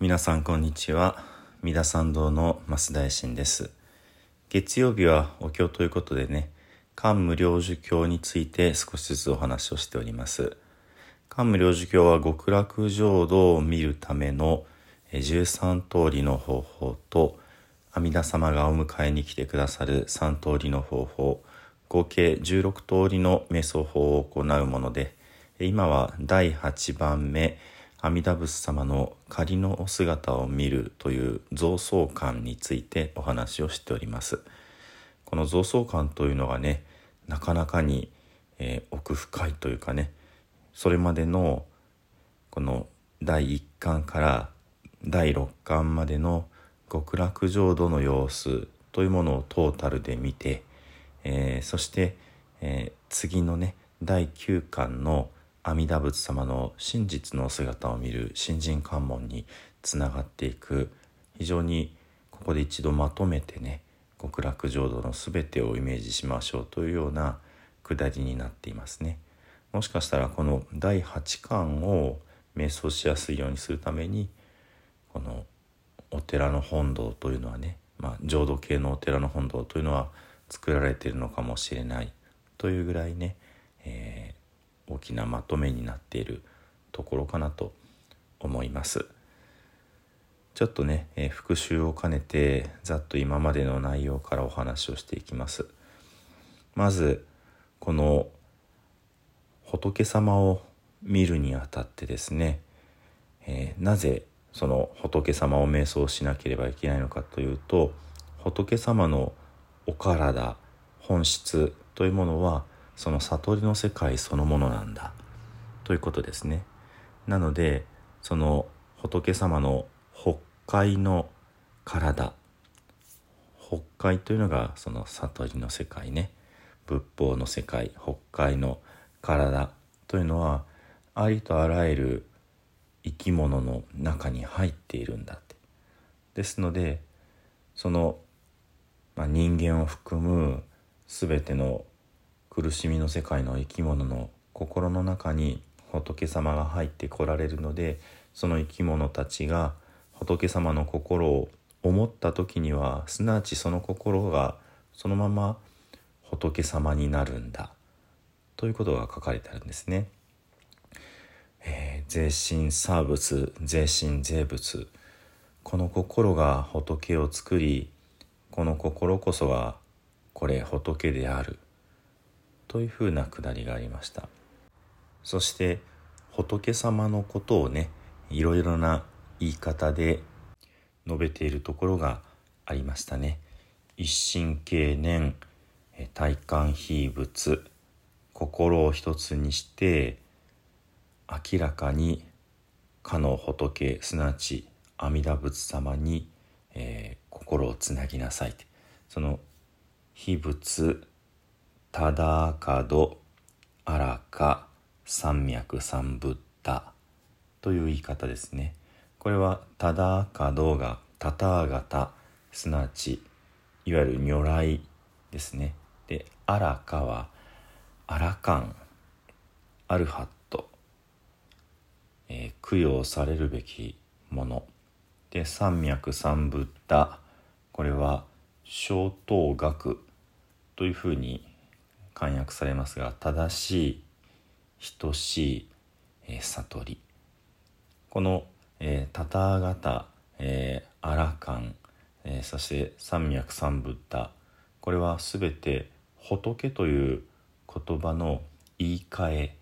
皆さんこんにちは。三田参道の増大臣です。月曜日はお経ということでね漢無量寿経について少しずつお話をしております。漢無量寿経は極楽浄土を見るための13通りの方法と阿弥陀様がお迎えに来てくださる3通りの方法合計16通りの瞑想法を行うもので今は第8番目阿弥陀仏様の仮のお姿を見るという増相観についてお話をしております。この増相観というのがねなかなかに、えー、奥深いというかねそれまでのこの第1巻から第6巻までの極楽浄土の様子というものをトータルで見て、えー、そして、えー、次のね第9巻の阿弥陀仏様の真実の姿を見る新人関門につながっていく非常にここで一度まとめてね極楽浄土の全てをイメージしましょうというような下りになっていますね。もしかしたらこの第8巻を瞑想しやすいようにするためにこのお寺の本堂というのはね、まあ、浄土系のお寺の本堂というのは作られているのかもしれないというぐらいね、え、大きなまとめになっているところかなと思います。ちょっとね、えー、復習を兼ねてざっと今までの内容からお話をしていきます。まずこの仏様を見るにあたってですね、えー、なぜその仏様を瞑想しなければいけないのかというと仏様のお体本質というものはその悟りの世界そのものなんだ。ということですね。なのでその仏様の北海の体。北海というのがその悟りの世界ね。仏法の世界北海の体。というのはありとあらゆる生き物の中に入っているんだって。ですのでその、まあ、人間を含む全ての苦しみの世界の生き物の心の中に仏様が入ってこられるのでその生き物たちが仏様の心を思った時にはすなわちその心がそのまま仏様になるんだ。ということが書かれてあるんですね。えー、税神サーブス税神税物この心が仏を作りこの心こそがこれ仏である。というふうなくだりがありました。そして仏様のことをねいろいろな言い方で述べているところがありましたね。一神経念体感非物心を一つにして明らかにかの仏すなわち阿弥陀仏様に、えー、心をつなぎなさい。その非仏ただかどあらか三脈三ブッダという言い方ですね。これはただかどがたたあがたすなわちいわゆる如来ですね。であらかはあらかんアルハッえー、供養されるべきもの。で三脈三ブッダこれは小等学というふうに漢訳されますが正しい等しい、えー、悟りこの、えー、タタガタ、えー、アラカン、えー、そして三脈三ブッダこれは全て仏という言葉の言い換え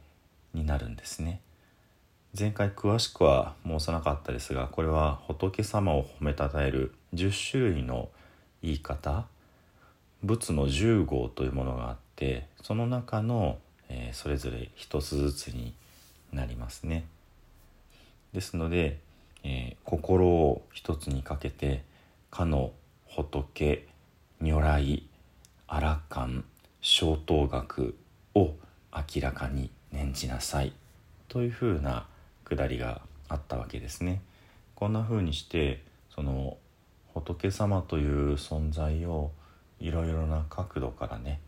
になるんですね。前回詳しくは申さなかったですがこれは仏様を褒めたたえる10種類の言い方仏の10号というものがあってその中の、えー、それぞれ一つずつになりますね。ですので、えー、心を一つにかけてかの仏如来アラカン小等学を明らかに念じなさいというふうなくだりがあったわけですね。こんな風にしてその仏様という存在をいろいろな角度からね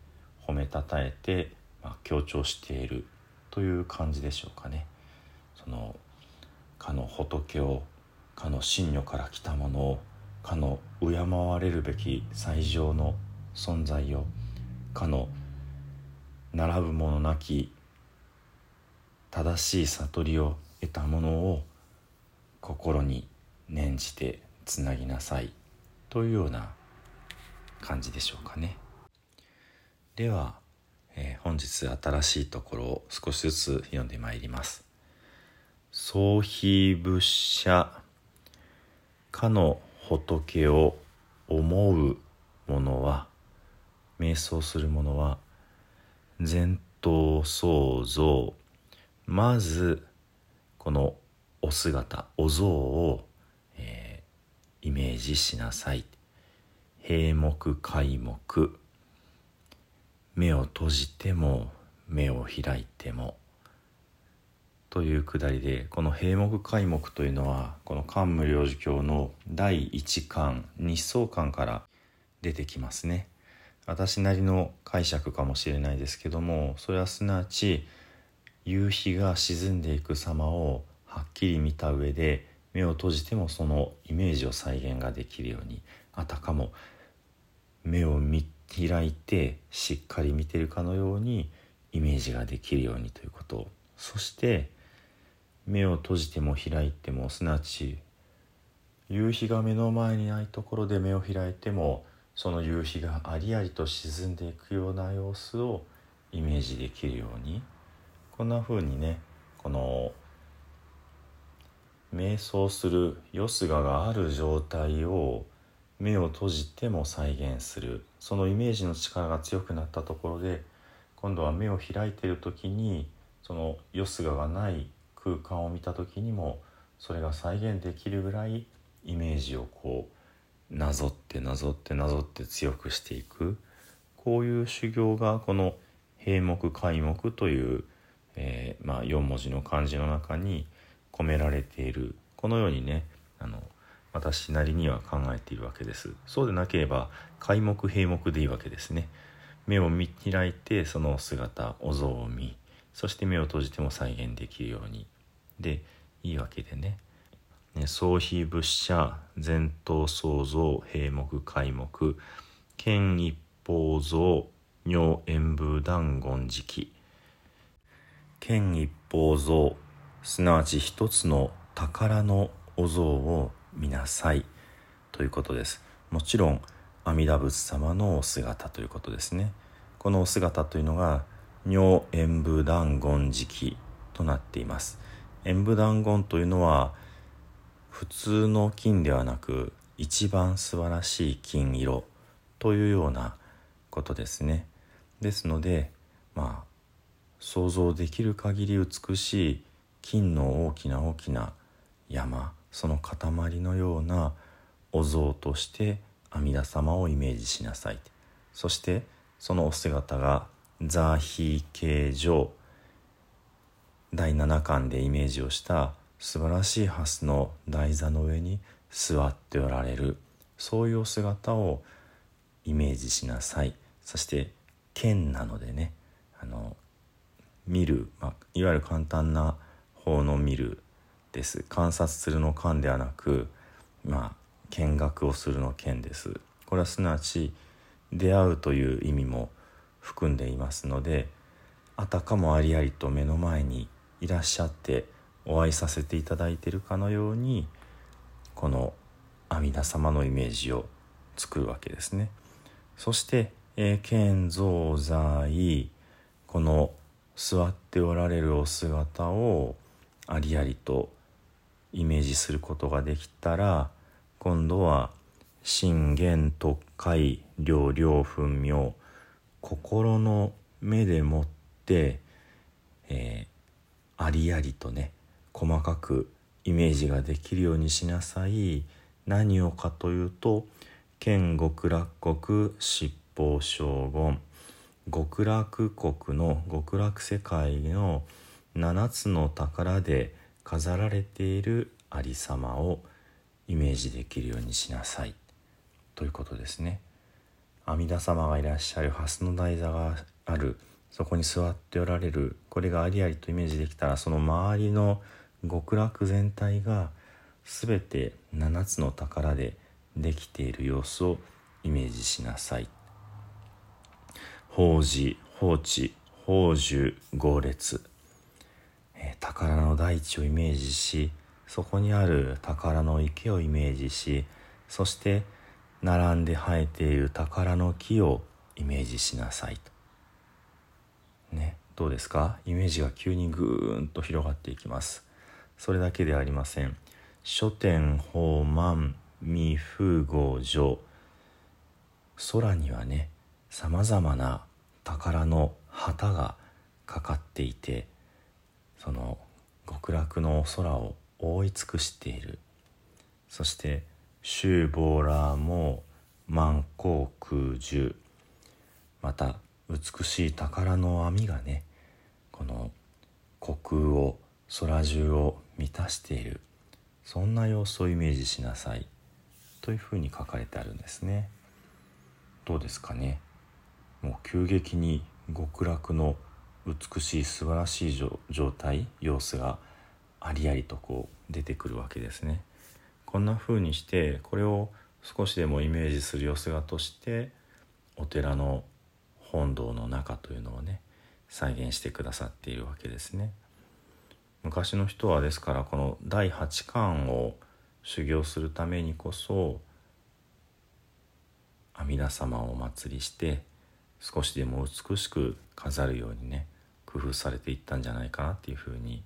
褒めたたえて、まあ、強調しているという感じでしょうかね。そのかの仏をかの真如から来たものをかの敬われるべき最上の存在をかの並ぶ者なき正しい悟りを得たものを心に念じてつなぎなさいというような感じでしょうかね。では、えー、本日新しいところを少しずつ読んでまいります「総非仏者かの仏を思う者は瞑想する者は前頭創造まずこのお姿お像を、えー、イメージしなさい。閉目開目。目を閉じても目を開いても。というくだりでこの閉目開目というのはこの漢無量寿経の第一巻日相巻から出てきますね。私なりの解釈かもしれないですけどもそれはすなわち夕日が沈んでいく様をはっきり見た上で目を閉じてもそのイメージを再現ができるようにあたかも目を見開いてしっかり見てるかのようにイメージができるようにということ。そして目を閉じても開いてもすなわち夕日が目の前にないところで目を開いてもその夕日がありありと沈んでいくような様子をイメージできるように。こんな風にねこの瞑想するよすががある状態を目を閉じても再現する。そのイメージの力が強くなったところで今度は目を開いている時にそのよすががない空間を見た時にもそれが再現できるぐらいイメージをこうなぞってなぞってなぞって強くしていく。こういう修行がこの閉目開目というえー、まあ、4文字の漢字の中に込められている。このようにねあの私なりには考えているわけです。そうでなければ開目閉目でいいわけですね。目を見開いてその姿お像を見そして目を閉じても再現できるように。でいいわけでね。ね総非仏者前頭創造閉目開目剣一方像尿塩部断言時期剣一宝像すなわち一つの宝のお像を見なさい。ということです。もちろん阿弥陀仏様のお姿ということですね。このお姿というのが如演武断言時期となっています。演武断言というのは普通の金ではなく一番素晴らしい金色というようなことですね。ですのでまあ想像できる限り美しい金の大きな大きな山その塊のようなお像として阿弥陀様をイメージしなさい。そしてそのお姿がザーヒー形状。第7巻でイメージをした素晴らしいハスの台座の上に座っておられる。そういうお姿をイメージしなさい。そして剣なのでねあの見る、まあ、いわゆる簡単な方の見るです。観察するの観ではなくまあ見学をするの見です。これはすなわち出会うという意味も含んでいますのであたかもありありと目の前にいらっしゃってお会いさせていただいているかのようにこの阿弥陀様のイメージを作るわけですね。そして「えー、剣像在」この座っておられるお姿をありありとイメージすることができたら今度は信玄特会両両分明心の目でもって、えー、ありありとね細かくイメージができるようにしなさい。何をかというと剣極楽国七宝将軍。極楽国の極楽世界の7つの宝で飾られているありさまをイメージできるようにしなさいということですね。阿弥陀様がいらっしゃる蓮の台座がある。そこに座っておられる。これがありありとイメージできたらその周りの極楽全体が全て7つの宝でできている様子をイメージしなさい。法事放置宝珠豪列、え、宝の大地をイメージしそこにある宝の池をイメージしそして並んで生えている宝の木をイメージしなさいと。ねどうですか？イメージが急にぐーんと広がっていきます。それだけではありません。書店宝満未風合上空にはねさまざまな宝の旗がかかっていてその極楽の空を覆い尽くしている。そして「周ボーラーも満光空樹」また美しい宝の網がねこの虚空を空中を満たしている。そんな様子をイメージしなさい。というふうに書かれてあるんですね。どうですかね。もう急激に極楽の美しい素晴らしい状態様子がありありとこう出てくるわけですねこんな風にしてこれを少しでもイメージする様子がとしてお寺の本堂の中というのをね再現してくださっているわけですね。昔の人はですからこの第八巻を修行するためにこそ阿弥陀様をお祭りして少しでも美しく飾るようにね工夫されていったんじゃないかなっていうふうに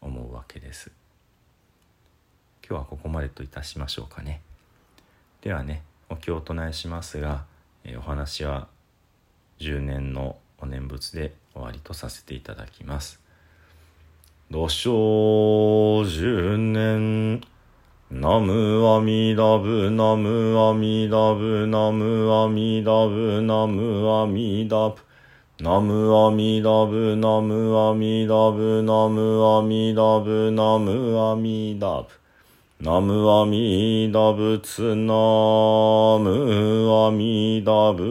思うわけです。今日はここまでといたしましょうかね。ではねお経を唱えしますが、えお話は10年のお念仏で終わりとさせていただきます。土生十年ナムアミダブナムアミダブナムアミダブナムアミダブ。ナムアミダブナムアミダブナムアミダブナムアミダブ。ナムアミダブツナムアミダブ。